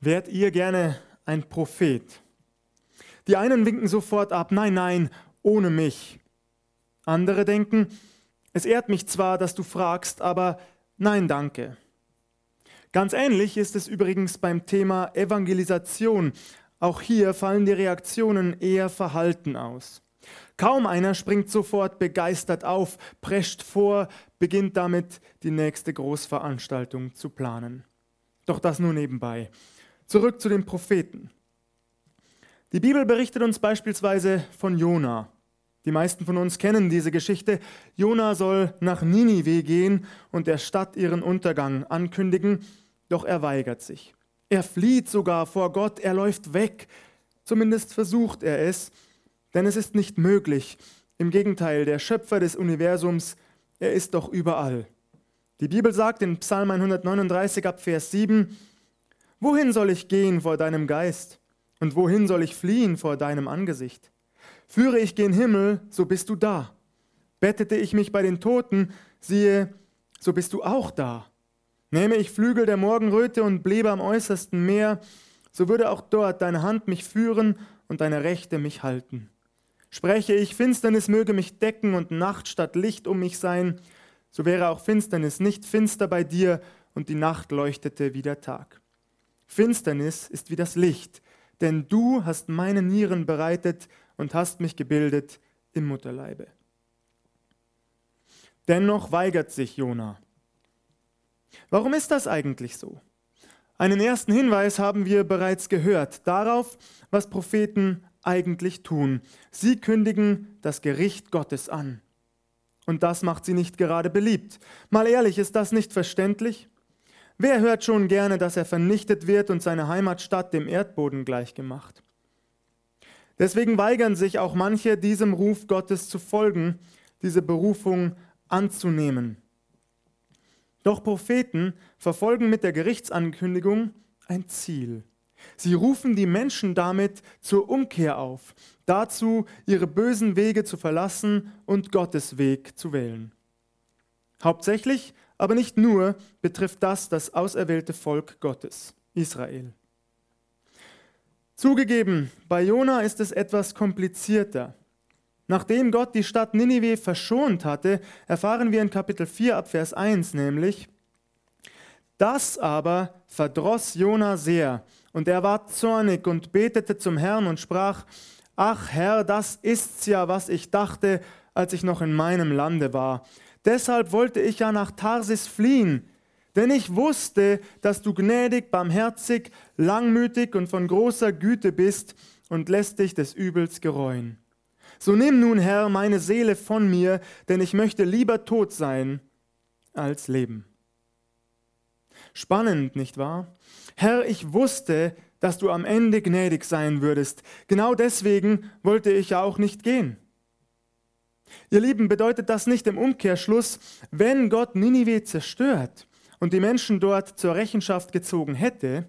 Wärt ihr gerne ein Prophet? Die einen winken sofort ab, nein, nein, ohne mich. Andere denken, es ehrt mich zwar, dass du fragst, aber nein, danke. Ganz ähnlich ist es übrigens beim Thema Evangelisation. Auch hier fallen die Reaktionen eher verhalten aus. Kaum einer springt sofort begeistert auf, prescht vor, beginnt damit die nächste Großveranstaltung zu planen. Doch das nur nebenbei. Zurück zu den Propheten. Die Bibel berichtet uns beispielsweise von Jona. Die meisten von uns kennen diese Geschichte. Jona soll nach Ninive gehen und der Stadt ihren Untergang ankündigen, doch er weigert sich. Er flieht sogar vor Gott, er läuft weg. Zumindest versucht er es, denn es ist nicht möglich. Im Gegenteil, der Schöpfer des Universums, er ist doch überall. Die Bibel sagt in Psalm 139 ab Vers 7, Wohin soll ich gehen vor deinem Geist? Und wohin soll ich fliehen vor deinem Angesicht? Führe ich gen Himmel, so bist du da. Bettete ich mich bei den Toten, siehe, so bist du auch da. Nähme ich Flügel der Morgenröte und bliebe am äußersten Meer, so würde auch dort deine Hand mich führen und deine Rechte mich halten. Spreche ich, Finsternis möge mich decken und Nacht statt Licht um mich sein, so wäre auch Finsternis nicht finster bei dir und die Nacht leuchtete wie der Tag. Finsternis ist wie das Licht, denn du hast meine Nieren bereitet und hast mich gebildet im Mutterleibe. Dennoch weigert sich Jona. Warum ist das eigentlich so? Einen ersten Hinweis haben wir bereits gehört darauf, was Propheten eigentlich tun. Sie kündigen das Gericht Gottes an. Und das macht sie nicht gerade beliebt. Mal ehrlich, ist das nicht verständlich? Wer hört schon gerne, dass er vernichtet wird und seine Heimatstadt dem Erdboden gleichgemacht? Deswegen weigern sich auch manche, diesem Ruf Gottes zu folgen, diese Berufung anzunehmen. Doch Propheten verfolgen mit der Gerichtsankündigung ein Ziel. Sie rufen die Menschen damit zur Umkehr auf, dazu ihre bösen Wege zu verlassen und Gottes Weg zu wählen. Hauptsächlich aber nicht nur betrifft das das auserwählte Volk Gottes, Israel. Zugegeben, bei Jona ist es etwas komplizierter. Nachdem Gott die Stadt Ninive verschont hatte, erfahren wir in Kapitel 4 ab Vers 1 nämlich, das aber verdross Jona sehr, und er ward zornig und betete zum Herrn und sprach, Ach Herr, das ist's ja, was ich dachte, als ich noch in meinem Lande war. Deshalb wollte ich ja nach Tarsis fliehen, denn ich wusste, dass du gnädig, barmherzig, langmütig und von großer Güte bist und lässt dich des Übels gereuen. So nimm nun, Herr, meine Seele von mir, denn ich möchte lieber tot sein als leben. Spannend, nicht wahr? Herr, ich wusste, dass du am Ende gnädig sein würdest. Genau deswegen wollte ich ja auch nicht gehen. Ihr Lieben, bedeutet das nicht im Umkehrschluss, wenn Gott Ninive zerstört und die Menschen dort zur Rechenschaft gezogen hätte,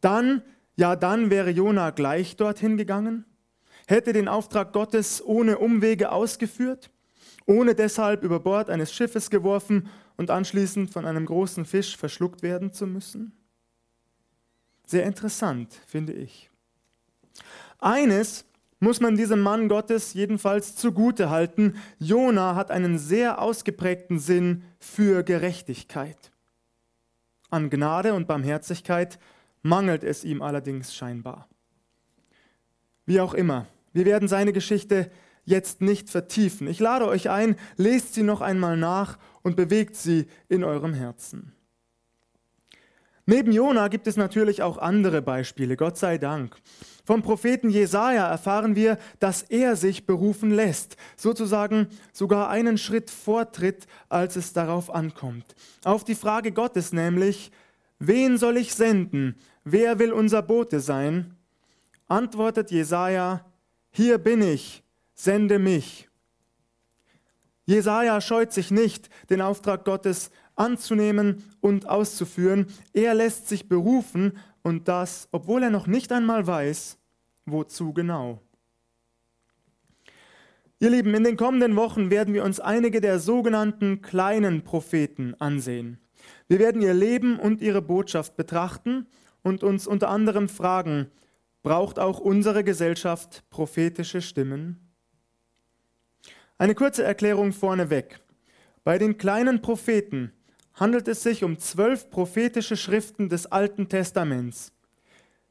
dann, ja, dann wäre Jona gleich dorthin gegangen, hätte den Auftrag Gottes ohne Umwege ausgeführt, ohne deshalb über Bord eines Schiffes geworfen und anschließend von einem großen Fisch verschluckt werden zu müssen? Sehr interessant, finde ich. Eines muss man diesem Mann Gottes jedenfalls zugute halten. Jona hat einen sehr ausgeprägten Sinn für Gerechtigkeit. An Gnade und Barmherzigkeit mangelt es ihm allerdings scheinbar. Wie auch immer, wir werden seine Geschichte jetzt nicht vertiefen. Ich lade euch ein, lest sie noch einmal nach und bewegt sie in eurem Herzen. Neben Jona gibt es natürlich auch andere Beispiele, Gott sei Dank. Vom Propheten Jesaja erfahren wir, dass er sich berufen lässt, sozusagen sogar einen Schritt vortritt, als es darauf ankommt. Auf die Frage Gottes nämlich, wen soll ich senden? Wer will unser Bote sein? Antwortet Jesaja, hier bin ich, sende mich. Jesaja scheut sich nicht, den Auftrag Gottes anzunehmen und auszuführen. Er lässt sich berufen und das, obwohl er noch nicht einmal weiß, wozu genau. Ihr Lieben, in den kommenden Wochen werden wir uns einige der sogenannten kleinen Propheten ansehen. Wir werden ihr Leben und ihre Botschaft betrachten und uns unter anderem fragen, braucht auch unsere Gesellschaft prophetische Stimmen? Eine kurze Erklärung vorneweg. Bei den kleinen Propheten handelt es sich um zwölf prophetische Schriften des Alten Testaments.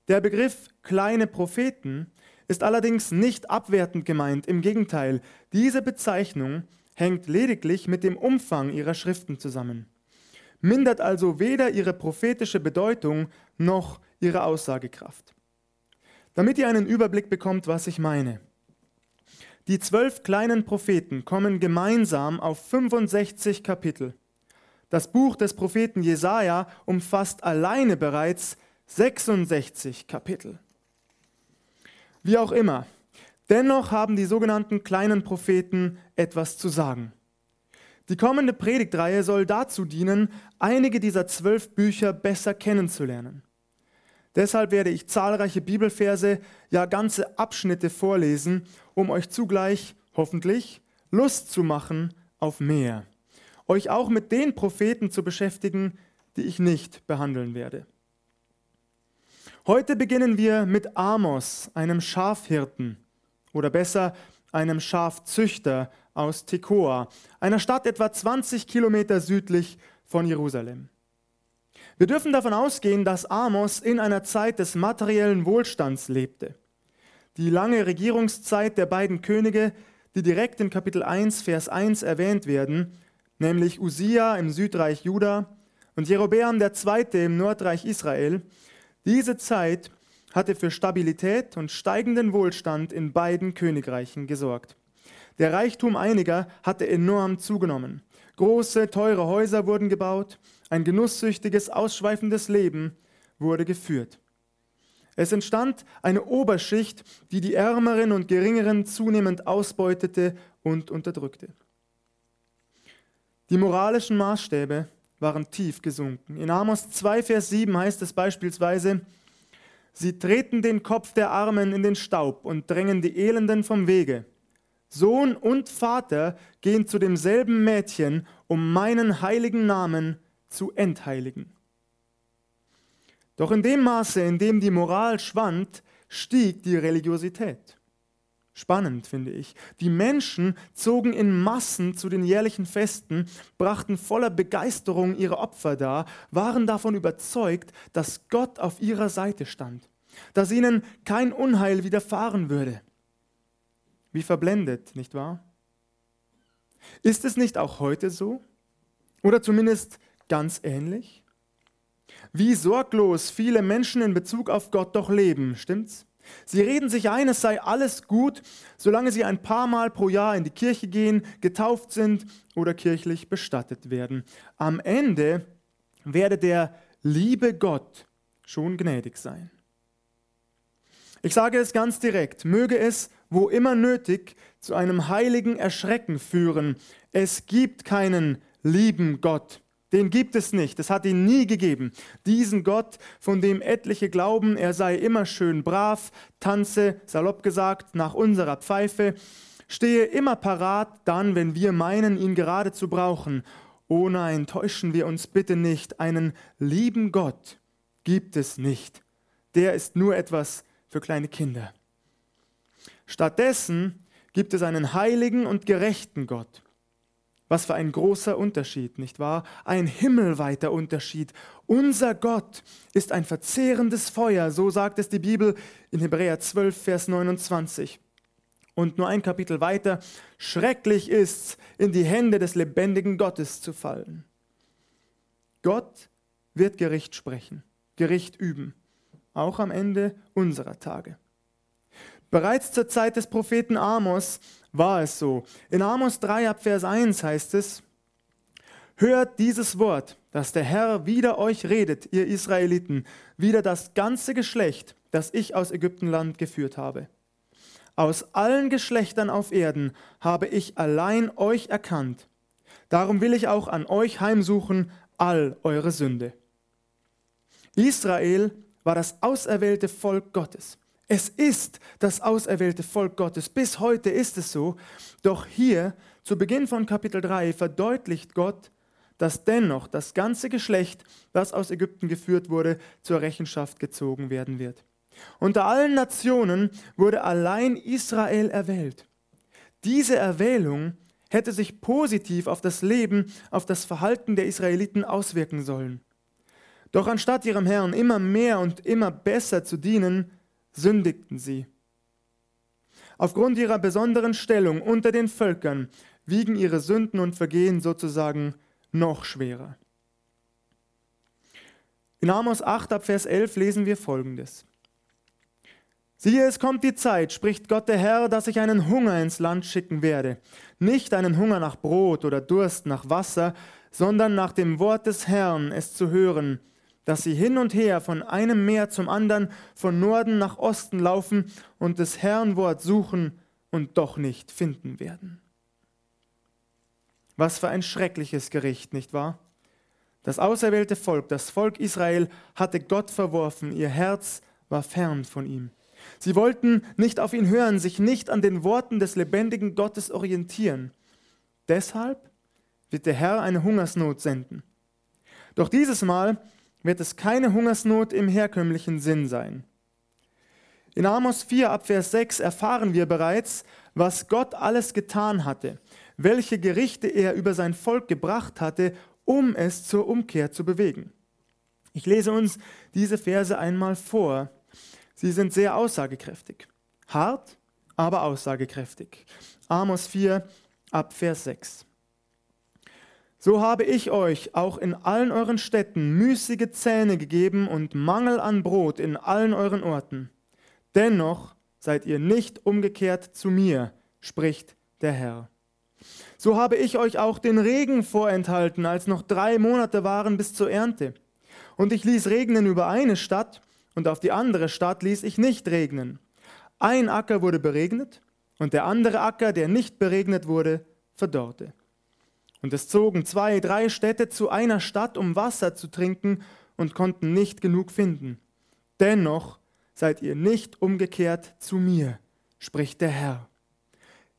Der Begriff kleine Propheten ist allerdings nicht abwertend gemeint, im Gegenteil, diese Bezeichnung hängt lediglich mit dem Umfang ihrer Schriften zusammen, mindert also weder ihre prophetische Bedeutung noch ihre Aussagekraft. Damit ihr einen Überblick bekommt, was ich meine. Die zwölf kleinen Propheten kommen gemeinsam auf 65 Kapitel. Das Buch des Propheten Jesaja umfasst alleine bereits 66 Kapitel. Wie auch immer, dennoch haben die sogenannten kleinen Propheten etwas zu sagen. Die kommende Predigtreihe soll dazu dienen, einige dieser zwölf Bücher besser kennenzulernen. Deshalb werde ich zahlreiche Bibelverse, ja ganze Abschnitte vorlesen, um euch zugleich, hoffentlich, Lust zu machen auf mehr. Euch auch mit den Propheten zu beschäftigen, die ich nicht behandeln werde. Heute beginnen wir mit Amos, einem Schafhirten oder besser einem Schafzüchter aus Tekoa, einer Stadt etwa 20 Kilometer südlich von Jerusalem. Wir dürfen davon ausgehen, dass Amos in einer Zeit des materiellen Wohlstands lebte. Die lange Regierungszeit der beiden Könige, die direkt in Kapitel 1, Vers 1 erwähnt werden, nämlich Usia im Südreich Juda und Jerobeam II. im Nordreich Israel, diese Zeit hatte für Stabilität und steigenden Wohlstand in beiden Königreichen gesorgt. Der Reichtum einiger hatte enorm zugenommen. Große, teure Häuser wurden gebaut, ein genusssüchtiges, ausschweifendes Leben wurde geführt. Es entstand eine Oberschicht, die die Ärmeren und Geringeren zunehmend ausbeutete und unterdrückte. Die moralischen Maßstäbe waren tief gesunken. In Amos 2, Vers 7 heißt es beispielsweise, Sie treten den Kopf der Armen in den Staub und drängen die Elenden vom Wege. Sohn und Vater gehen zu demselben Mädchen, um meinen heiligen Namen zu entheiligen. Doch in dem Maße, in dem die Moral schwand, stieg die Religiosität. Spannend finde ich. Die Menschen zogen in Massen zu den jährlichen Festen, brachten voller Begeisterung ihre Opfer dar, waren davon überzeugt, dass Gott auf ihrer Seite stand, dass ihnen kein Unheil widerfahren würde. Wie verblendet, nicht wahr? Ist es nicht auch heute so? Oder zumindest ganz ähnlich? Wie sorglos viele Menschen in Bezug auf Gott doch leben, stimmt's? Sie reden sich ein, es sei alles gut, solange sie ein paar Mal pro Jahr in die Kirche gehen, getauft sind oder kirchlich bestattet werden. Am Ende werde der liebe Gott schon gnädig sein. Ich sage es ganz direkt, möge es, wo immer nötig, zu einem heiligen Erschrecken führen. Es gibt keinen lieben Gott. Den gibt es nicht, es hat ihn nie gegeben. Diesen Gott, von dem etliche glauben, er sei immer schön brav, tanze, salopp gesagt, nach unserer Pfeife, stehe immer parat, dann, wenn wir meinen, ihn gerade zu brauchen. Oh nein, täuschen wir uns bitte nicht, einen lieben Gott gibt es nicht. Der ist nur etwas für kleine Kinder. Stattdessen gibt es einen heiligen und gerechten Gott. Was für ein großer Unterschied, nicht wahr? Ein himmelweiter Unterschied. Unser Gott ist ein verzehrendes Feuer, so sagt es die Bibel in Hebräer 12, Vers 29. Und nur ein Kapitel weiter, schrecklich ist's, in die Hände des lebendigen Gottes zu fallen. Gott wird Gericht sprechen, Gericht üben, auch am Ende unserer Tage. Bereits zur Zeit des Propheten Amos war es so. In Amos 3 ab Vers 1 heißt es, Hört dieses Wort, dass der Herr wieder euch redet, ihr Israeliten, wieder das ganze Geschlecht, das ich aus Ägyptenland geführt habe. Aus allen Geschlechtern auf Erden habe ich allein euch erkannt. Darum will ich auch an euch heimsuchen all eure Sünde. Israel war das auserwählte Volk Gottes. Es ist das auserwählte Volk Gottes. Bis heute ist es so. Doch hier, zu Beginn von Kapitel 3, verdeutlicht Gott, dass dennoch das ganze Geschlecht, das aus Ägypten geführt wurde, zur Rechenschaft gezogen werden wird. Unter allen Nationen wurde allein Israel erwählt. Diese Erwählung hätte sich positiv auf das Leben, auf das Verhalten der Israeliten auswirken sollen. Doch anstatt ihrem Herrn immer mehr und immer besser zu dienen, sündigten sie. Aufgrund ihrer besonderen Stellung unter den Völkern wiegen ihre Sünden und Vergehen sozusagen noch schwerer. In Amos 8 ab Vers 11 lesen wir folgendes. Siehe, es kommt die Zeit, spricht Gott der Herr, dass ich einen Hunger ins Land schicken werde. Nicht einen Hunger nach Brot oder Durst nach Wasser, sondern nach dem Wort des Herrn, es zu hören, dass sie hin und her von einem Meer zum anderen, von Norden nach Osten laufen und des Herrn Wort suchen und doch nicht finden werden. Was für ein schreckliches Gericht, nicht wahr? Das auserwählte Volk, das Volk Israel, hatte Gott verworfen, ihr Herz war fern von ihm. Sie wollten nicht auf ihn hören, sich nicht an den Worten des lebendigen Gottes orientieren. Deshalb wird der Herr eine Hungersnot senden. Doch dieses Mal wird es keine Hungersnot im herkömmlichen Sinn sein. In Amos 4 ab Vers 6 erfahren wir bereits, was Gott alles getan hatte, welche Gerichte er über sein Volk gebracht hatte, um es zur Umkehr zu bewegen. Ich lese uns diese Verse einmal vor. Sie sind sehr aussagekräftig. Hart, aber aussagekräftig. Amos 4 ab Vers 6. So habe ich euch auch in allen euren Städten müßige Zähne gegeben und Mangel an Brot in allen euren Orten. Dennoch seid ihr nicht umgekehrt zu mir, spricht der Herr. So habe ich euch auch den Regen vorenthalten, als noch drei Monate waren bis zur Ernte. Und ich ließ regnen über eine Stadt und auf die andere Stadt ließ ich nicht regnen. Ein Acker wurde beregnet und der andere Acker, der nicht beregnet wurde, verdorrte. Und es zogen zwei, drei Städte zu einer Stadt, um Wasser zu trinken und konnten nicht genug finden. Dennoch seid ihr nicht umgekehrt zu mir, spricht der Herr.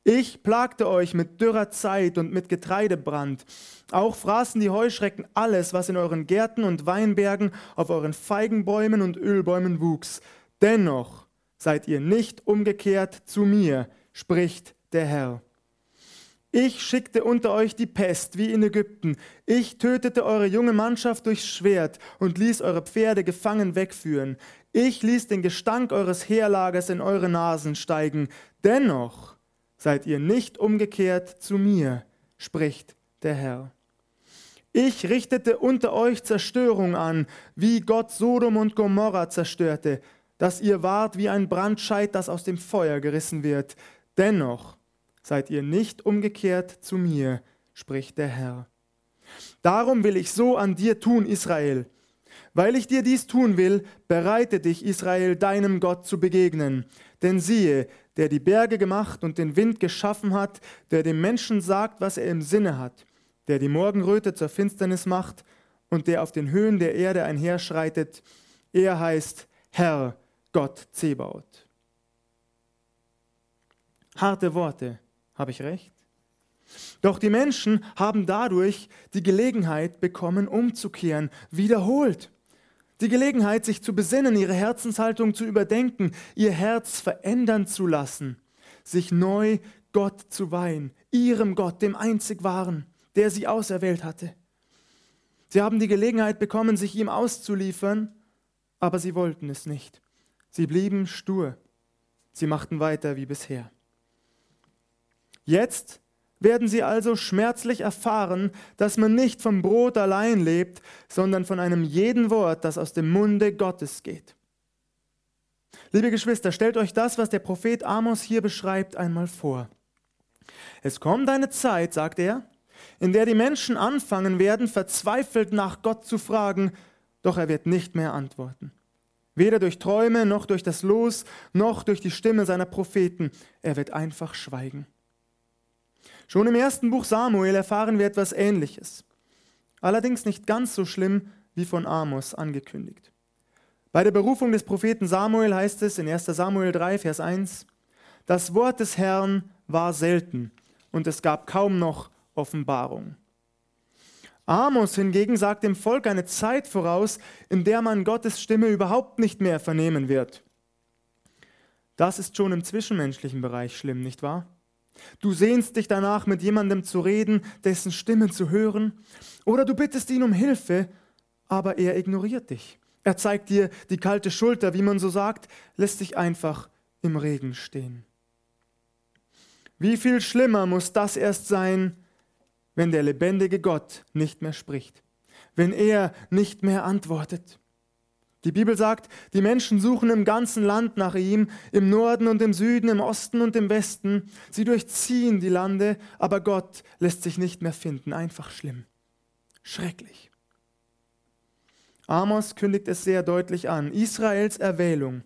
Ich plagte euch mit dürrer Zeit und mit Getreidebrand. Auch fraßen die Heuschrecken alles, was in euren Gärten und Weinbergen, auf euren Feigenbäumen und Ölbäumen wuchs. Dennoch seid ihr nicht umgekehrt zu mir, spricht der Herr. Ich schickte unter euch die Pest wie in Ägypten. Ich tötete eure junge Mannschaft durchs Schwert und ließ eure Pferde gefangen wegführen. Ich ließ den Gestank eures Heerlagers in eure Nasen steigen. Dennoch seid ihr nicht umgekehrt zu mir, spricht der Herr. Ich richtete unter euch Zerstörung an, wie Gott Sodom und Gomorra zerstörte, dass ihr wart wie ein Brandscheit, das aus dem Feuer gerissen wird. Dennoch seid ihr nicht umgekehrt zu mir, spricht der Herr. Darum will ich so an dir tun, Israel. Weil ich dir dies tun will, bereite dich, Israel, deinem Gott zu begegnen. Denn siehe, der die Berge gemacht und den Wind geschaffen hat, der dem Menschen sagt, was er im Sinne hat, der die Morgenröte zur Finsternis macht und der auf den Höhen der Erde einherschreitet, er heißt Herr Gott Zebaut. Harte Worte, habe ich recht? Doch die Menschen haben dadurch die Gelegenheit bekommen, umzukehren, wiederholt die Gelegenheit, sich zu besinnen, ihre Herzenshaltung zu überdenken, ihr Herz verändern zu lassen, sich neu Gott zu weihen, ihrem Gott, dem einzig wahren, der sie auserwählt hatte. Sie haben die Gelegenheit bekommen, sich ihm auszuliefern, aber sie wollten es nicht. Sie blieben stur. Sie machten weiter wie bisher. Jetzt werden sie also schmerzlich erfahren, dass man nicht vom Brot allein lebt, sondern von einem jeden Wort, das aus dem Munde Gottes geht. Liebe Geschwister, stellt euch das, was der Prophet Amos hier beschreibt, einmal vor. Es kommt eine Zeit, sagt er, in der die Menschen anfangen werden, verzweifelt nach Gott zu fragen, doch er wird nicht mehr antworten. Weder durch Träume noch durch das Los noch durch die Stimme seiner Propheten. Er wird einfach schweigen. Schon im ersten Buch Samuel erfahren wir etwas Ähnliches. Allerdings nicht ganz so schlimm wie von Amos angekündigt. Bei der Berufung des Propheten Samuel heißt es in 1 Samuel 3, Vers 1, das Wort des Herrn war selten und es gab kaum noch Offenbarung. Amos hingegen sagt dem Volk eine Zeit voraus, in der man Gottes Stimme überhaupt nicht mehr vernehmen wird. Das ist schon im zwischenmenschlichen Bereich schlimm, nicht wahr? Du sehnst dich danach, mit jemandem zu reden, dessen Stimme zu hören, oder du bittest ihn um Hilfe, aber er ignoriert dich. Er zeigt dir die kalte Schulter, wie man so sagt, lässt dich einfach im Regen stehen. Wie viel schlimmer muss das erst sein, wenn der lebendige Gott nicht mehr spricht, wenn er nicht mehr antwortet. Die Bibel sagt, die Menschen suchen im ganzen Land nach ihm, im Norden und im Süden, im Osten und im Westen. Sie durchziehen die Lande, aber Gott lässt sich nicht mehr finden. Einfach schlimm. Schrecklich. Amos kündigt es sehr deutlich an. Israels Erwählung.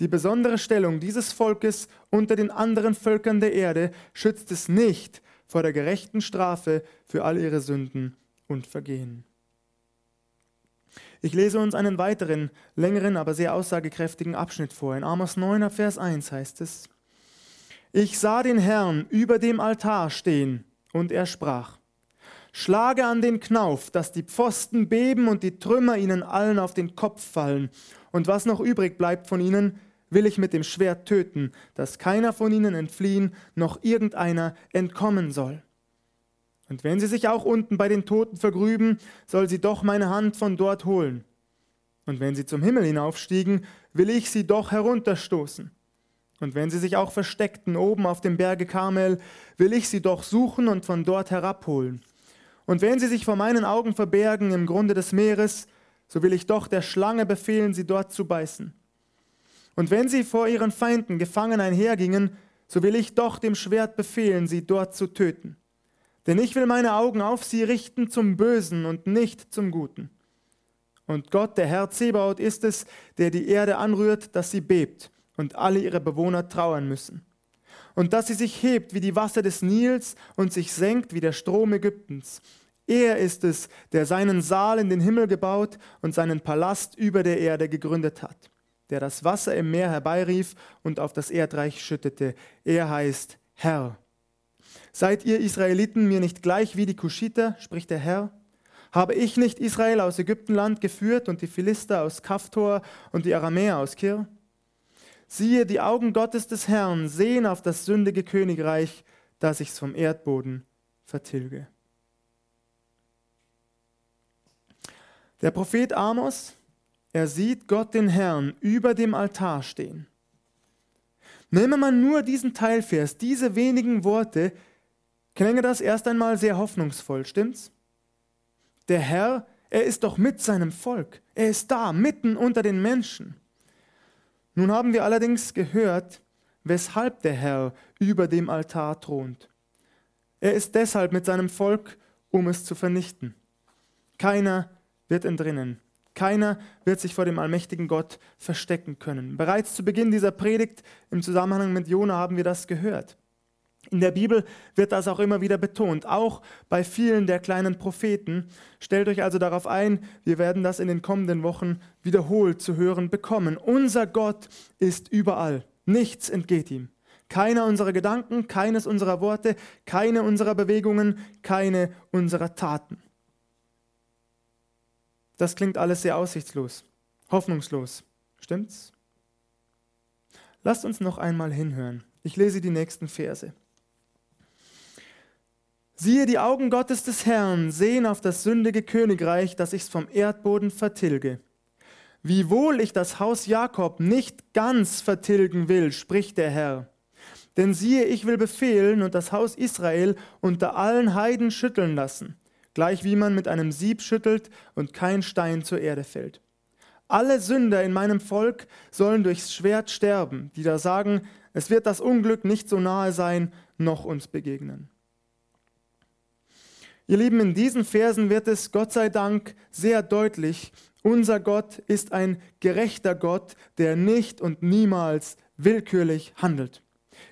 Die besondere Stellung dieses Volkes unter den anderen Völkern der Erde schützt es nicht vor der gerechten Strafe für all ihre Sünden und Vergehen. Ich lese uns einen weiteren, längeren, aber sehr aussagekräftigen Abschnitt vor. In Amos 9, Vers 1 heißt es, Ich sah den Herrn über dem Altar stehen, und er sprach, Schlage an den Knauf, dass die Pfosten beben und die Trümmer ihnen allen auf den Kopf fallen, und was noch übrig bleibt von ihnen, will ich mit dem Schwert töten, dass keiner von ihnen entfliehen, noch irgendeiner entkommen soll. Und wenn sie sich auch unten bei den Toten vergrüben, soll sie doch meine Hand von dort holen. Und wenn sie zum Himmel hinaufstiegen, will ich sie doch herunterstoßen. Und wenn sie sich auch versteckten oben auf dem Berge Karmel, will ich sie doch suchen und von dort herabholen. Und wenn sie sich vor meinen Augen verbergen im Grunde des Meeres, so will ich doch der Schlange befehlen, sie dort zu beißen. Und wenn sie vor ihren Feinden gefangen einhergingen, so will ich doch dem Schwert befehlen, sie dort zu töten. Denn ich will meine Augen auf sie richten zum Bösen und nicht zum Guten. Und Gott, der Herr Zebaoth, ist es, der die Erde anrührt, dass sie bebt und alle ihre Bewohner trauern müssen. Und dass sie sich hebt wie die Wasser des Nils und sich senkt wie der Strom Ägyptens. Er ist es, der seinen Saal in den Himmel gebaut und seinen Palast über der Erde gegründet hat der das Wasser im Meer herbeirief und auf das Erdreich schüttete. Er heißt Herr. Seid ihr Israeliten mir nicht gleich wie die Kuschiter, spricht der Herr? Habe ich nicht Israel aus Ägyptenland geführt und die Philister aus Kaftor und die Aramäer aus Kir? Siehe, die Augen Gottes des Herrn sehen auf das sündige Königreich, das ich vom Erdboden vertilge. Der Prophet Amos er sieht Gott den Herrn über dem Altar stehen. Nehme man nur diesen Teilvers, diese wenigen Worte, klänge das erst einmal sehr hoffnungsvoll, stimmt's? Der Herr, er ist doch mit seinem Volk. Er ist da, mitten unter den Menschen. Nun haben wir allerdings gehört, weshalb der Herr über dem Altar thront. Er ist deshalb mit seinem Volk, um es zu vernichten. Keiner wird entrinnen. Keiner wird sich vor dem allmächtigen Gott verstecken können. Bereits zu Beginn dieser Predigt im Zusammenhang mit Jona haben wir das gehört. In der Bibel wird das auch immer wieder betont, auch bei vielen der kleinen Propheten. Stellt euch also darauf ein, wir werden das in den kommenden Wochen wiederholt zu hören bekommen. Unser Gott ist überall, nichts entgeht ihm. Keiner unserer Gedanken, keines unserer Worte, keine unserer Bewegungen, keine unserer Taten. Das klingt alles sehr aussichtslos, hoffnungslos. Stimmt's? Lasst uns noch einmal hinhören. Ich lese die nächsten Verse. Siehe, die Augen Gottes des Herrn sehen auf das sündige Königreich, dass ich's vom Erdboden vertilge. Wiewohl ich das Haus Jakob nicht ganz vertilgen will, spricht der Herr. Denn siehe, ich will befehlen und das Haus Israel unter allen Heiden schütteln lassen gleich wie man mit einem Sieb schüttelt und kein Stein zur Erde fällt. Alle Sünder in meinem Volk sollen durchs Schwert sterben, die da sagen, es wird das Unglück nicht so nahe sein, noch uns begegnen. Ihr Lieben, in diesen Versen wird es Gott sei Dank sehr deutlich, unser Gott ist ein gerechter Gott, der nicht und niemals willkürlich handelt.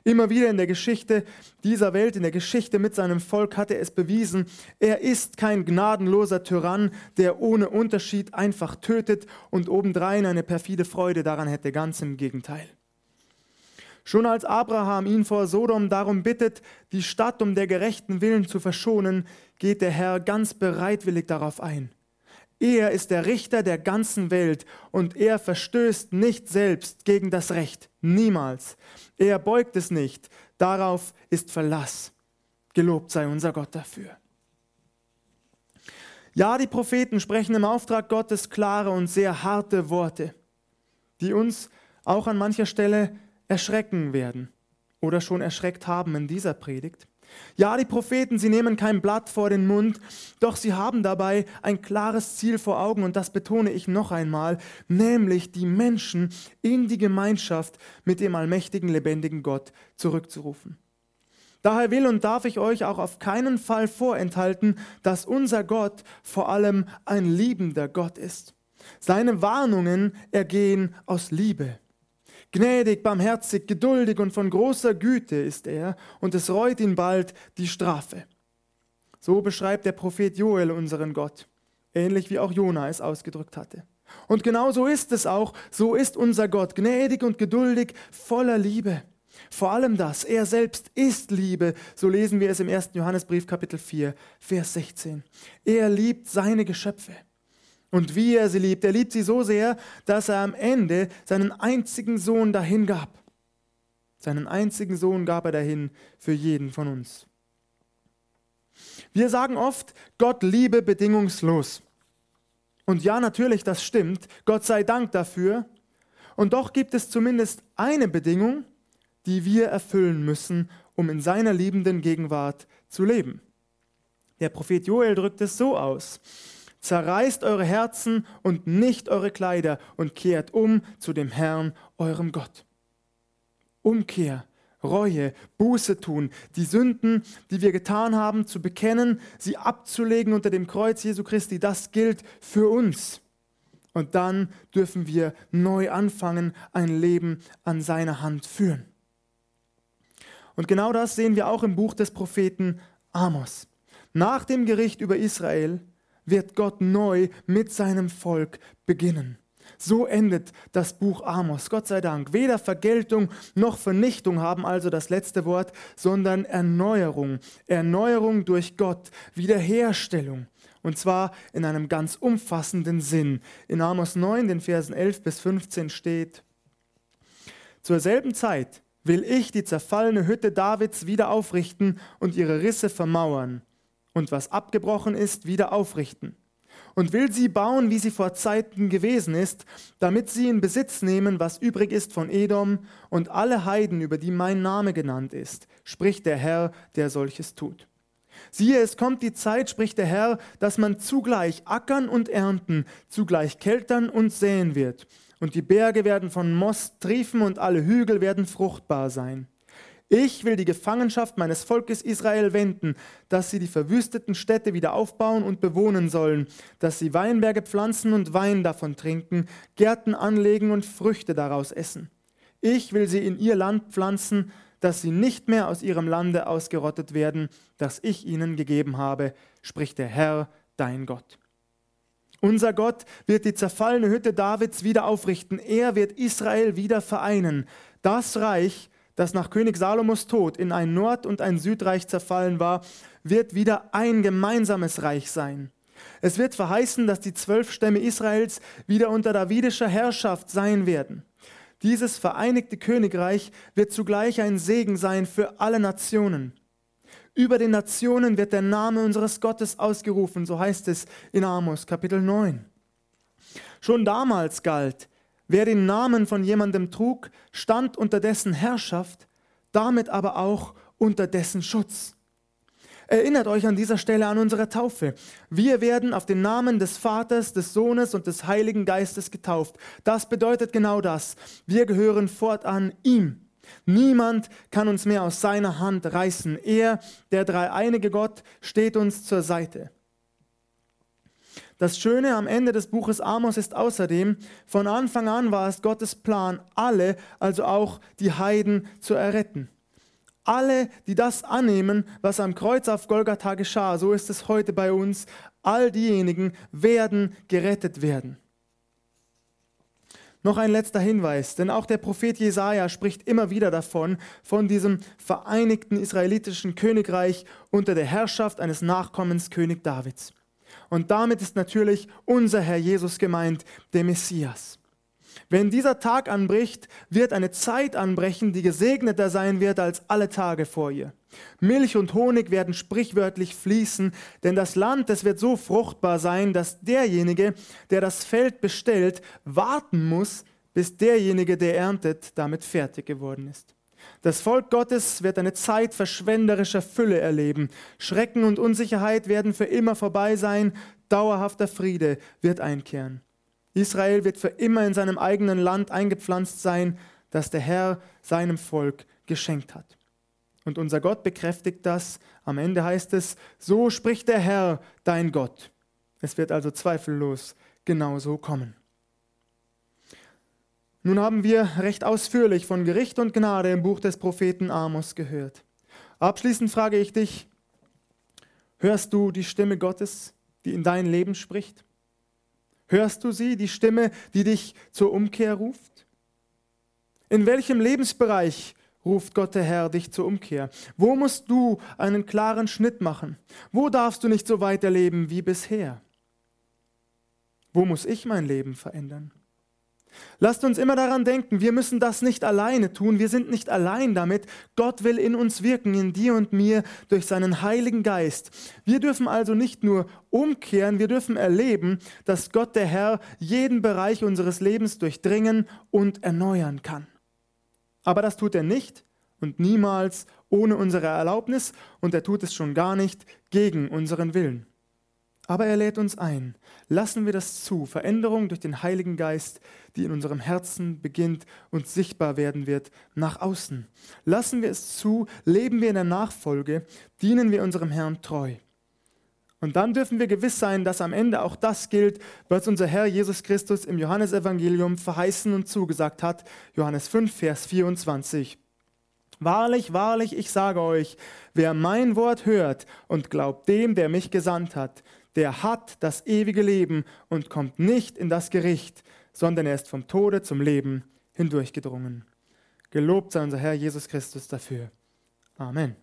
Immer wieder in der Geschichte dieser Welt, in der Geschichte mit seinem Volk hat er es bewiesen, er ist kein gnadenloser Tyrann, der ohne Unterschied einfach tötet und obendrein eine perfide Freude daran hätte, ganz im Gegenteil. Schon als Abraham ihn vor Sodom darum bittet, die Stadt um der gerechten Willen zu verschonen, geht der Herr ganz bereitwillig darauf ein. Er ist der Richter der ganzen Welt und er verstößt nicht selbst gegen das Recht. Niemals. Er beugt es nicht. Darauf ist Verlass. Gelobt sei unser Gott dafür. Ja, die Propheten sprechen im Auftrag Gottes klare und sehr harte Worte, die uns auch an mancher Stelle erschrecken werden oder schon erschreckt haben in dieser Predigt. Ja, die Propheten, sie nehmen kein Blatt vor den Mund, doch sie haben dabei ein klares Ziel vor Augen und das betone ich noch einmal, nämlich die Menschen in die Gemeinschaft mit dem allmächtigen, lebendigen Gott zurückzurufen. Daher will und darf ich euch auch auf keinen Fall vorenthalten, dass unser Gott vor allem ein liebender Gott ist. Seine Warnungen ergehen aus Liebe. Gnädig, barmherzig, geduldig und von großer Güte ist er, und es reut ihn bald die Strafe. So beschreibt der Prophet Joel unseren Gott, ähnlich wie auch Jona es ausgedrückt hatte. Und genau so ist es auch, so ist unser Gott, gnädig und geduldig, voller Liebe. Vor allem das, er selbst ist Liebe, so lesen wir es im 1. Johannesbrief Kapitel 4, Vers 16. Er liebt seine Geschöpfe und wie er sie liebt. Er liebt sie so sehr, dass er am Ende seinen einzigen Sohn dahin gab. Seinen einzigen Sohn gab er dahin für jeden von uns. Wir sagen oft, Gott liebe bedingungslos. Und ja, natürlich, das stimmt. Gott sei Dank dafür. Und doch gibt es zumindest eine Bedingung, die wir erfüllen müssen, um in seiner liebenden Gegenwart zu leben. Der Prophet Joel drückt es so aus. Zerreißt eure Herzen und nicht eure Kleider und kehrt um zu dem Herrn, eurem Gott. Umkehr, Reue, Buße tun, die Sünden, die wir getan haben, zu bekennen, sie abzulegen unter dem Kreuz Jesu Christi, das gilt für uns. Und dann dürfen wir neu anfangen, ein Leben an seiner Hand führen. Und genau das sehen wir auch im Buch des Propheten Amos. Nach dem Gericht über Israel wird Gott neu mit seinem Volk beginnen. So endet das Buch Amos, Gott sei Dank. Weder Vergeltung noch Vernichtung haben also das letzte Wort, sondern Erneuerung. Erneuerung durch Gott, Wiederherstellung. Und zwar in einem ganz umfassenden Sinn. In Amos 9, den Versen 11 bis 15 steht, Zur selben Zeit will ich die zerfallene Hütte Davids wieder aufrichten und ihre Risse vermauern und was abgebrochen ist, wieder aufrichten. Und will sie bauen, wie sie vor Zeiten gewesen ist, damit sie in Besitz nehmen, was übrig ist von Edom und alle Heiden, über die mein Name genannt ist, spricht der Herr, der solches tut. Siehe, es kommt die Zeit, spricht der Herr, dass man zugleich ackern und ernten, zugleich keltern und säen wird. Und die Berge werden von Most triefen und alle Hügel werden fruchtbar sein. Ich will die Gefangenschaft meines Volkes Israel wenden, dass sie die verwüsteten Städte wieder aufbauen und bewohnen sollen, dass sie Weinberge pflanzen und Wein davon trinken, Gärten anlegen und Früchte daraus essen. Ich will sie in ihr Land pflanzen, dass sie nicht mehr aus ihrem Lande ausgerottet werden, das ich ihnen gegeben habe, spricht der Herr, dein Gott. Unser Gott wird die zerfallene Hütte Davids wieder aufrichten. Er wird Israel wieder vereinen. Das Reich, das nach König Salomos Tod in ein Nord- und ein Südreich zerfallen war, wird wieder ein gemeinsames Reich sein. Es wird verheißen, dass die zwölf Stämme Israels wieder unter davidischer Herrschaft sein werden. Dieses vereinigte Königreich wird zugleich ein Segen sein für alle Nationen. Über den Nationen wird der Name unseres Gottes ausgerufen, so heißt es in Amos Kapitel 9. Schon damals galt, Wer den Namen von jemandem trug, stand unter dessen Herrschaft, damit aber auch unter dessen Schutz. Erinnert euch an dieser Stelle an unsere Taufe. Wir werden auf den Namen des Vaters, des Sohnes und des Heiligen Geistes getauft. Das bedeutet genau das. Wir gehören fortan ihm. Niemand kann uns mehr aus seiner Hand reißen. Er, der dreieinige Gott, steht uns zur Seite. Das Schöne am Ende des Buches Amos ist außerdem, von Anfang an war es Gottes Plan, alle, also auch die Heiden, zu erretten. Alle, die das annehmen, was am Kreuz auf Golgatha geschah, so ist es heute bei uns, all diejenigen werden gerettet werden. Noch ein letzter Hinweis, denn auch der Prophet Jesaja spricht immer wieder davon, von diesem vereinigten israelitischen Königreich unter der Herrschaft eines Nachkommens König Davids. Und damit ist natürlich unser Herr Jesus gemeint, der Messias. Wenn dieser Tag anbricht, wird eine Zeit anbrechen, die gesegneter sein wird als alle Tage vor ihr. Milch und Honig werden sprichwörtlich fließen, denn das Land, es wird so fruchtbar sein, dass derjenige, der das Feld bestellt, warten muss, bis derjenige, der erntet, damit fertig geworden ist. Das Volk Gottes wird eine Zeit verschwenderischer Fülle erleben. Schrecken und Unsicherheit werden für immer vorbei sein. Dauerhafter Friede wird einkehren. Israel wird für immer in seinem eigenen Land eingepflanzt sein, das der Herr seinem Volk geschenkt hat. Und unser Gott bekräftigt das. Am Ende heißt es, so spricht der Herr, dein Gott. Es wird also zweifellos genauso kommen. Nun haben wir recht ausführlich von Gericht und Gnade im Buch des Propheten Amos gehört. Abschließend frage ich dich, hörst du die Stimme Gottes, die in dein Leben spricht? Hörst du sie, die Stimme, die dich zur Umkehr ruft? In welchem Lebensbereich ruft Gott der Herr dich zur Umkehr? Wo musst du einen klaren Schnitt machen? Wo darfst du nicht so weiterleben wie bisher? Wo muss ich mein Leben verändern? Lasst uns immer daran denken, wir müssen das nicht alleine tun, wir sind nicht allein damit. Gott will in uns wirken, in dir und mir, durch seinen Heiligen Geist. Wir dürfen also nicht nur umkehren, wir dürfen erleben, dass Gott der Herr jeden Bereich unseres Lebens durchdringen und erneuern kann. Aber das tut er nicht und niemals ohne unsere Erlaubnis und er tut es schon gar nicht gegen unseren Willen. Aber er lädt uns ein. Lassen wir das zu. Veränderung durch den Heiligen Geist, die in unserem Herzen beginnt und sichtbar werden wird nach außen. Lassen wir es zu. Leben wir in der Nachfolge. Dienen wir unserem Herrn treu. Und dann dürfen wir gewiss sein, dass am Ende auch das gilt, was unser Herr Jesus Christus im Johannesevangelium verheißen und zugesagt hat. Johannes 5, Vers 24. Wahrlich, wahrlich, ich sage euch, wer mein Wort hört und glaubt dem, der mich gesandt hat, der hat das ewige Leben und kommt nicht in das Gericht, sondern er ist vom Tode zum Leben hindurchgedrungen. Gelobt sei unser Herr Jesus Christus dafür. Amen.